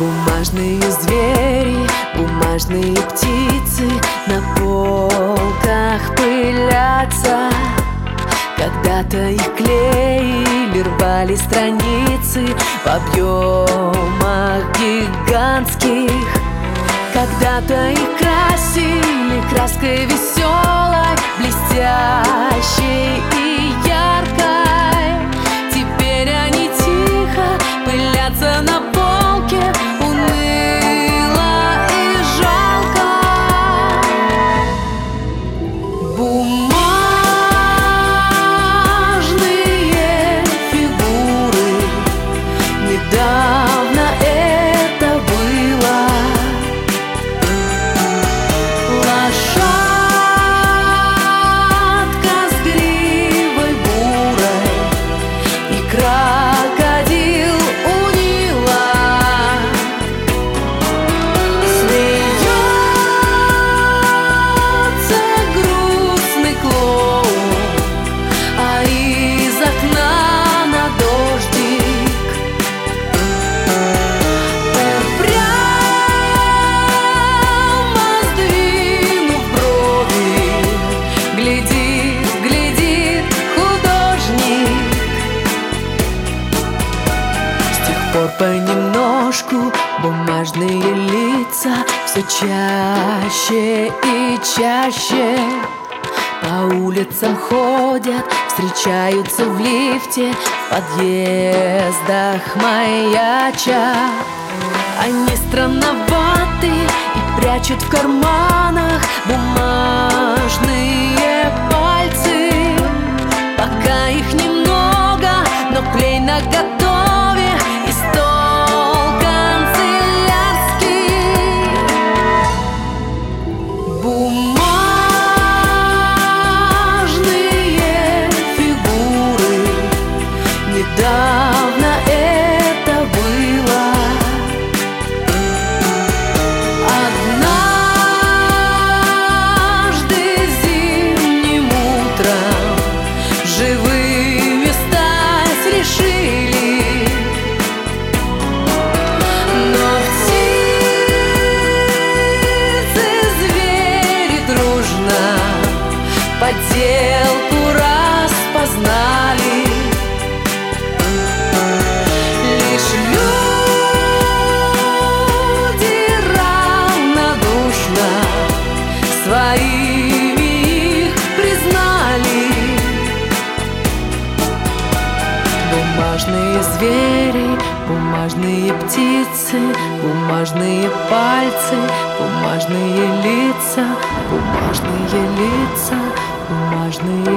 Бумажные звери, бумажные птицы На полках пылятся. Когда-то их клеили, рвали страницы В объемах гигантских. Когда-то их красили краской веселой Блестящей пор понемножку бумажные лица Все чаще и чаще по улицам ходят, встречаются в лифте, в подъездах маяча. Они странноваты и прячут в карманах бумажные Подделку распознали. Лишь люди равнодушно Своими их признали. Бумажные звери, бумажные птицы, бумажные пальцы, бумажные лица, бумажные лица, бумажные лица.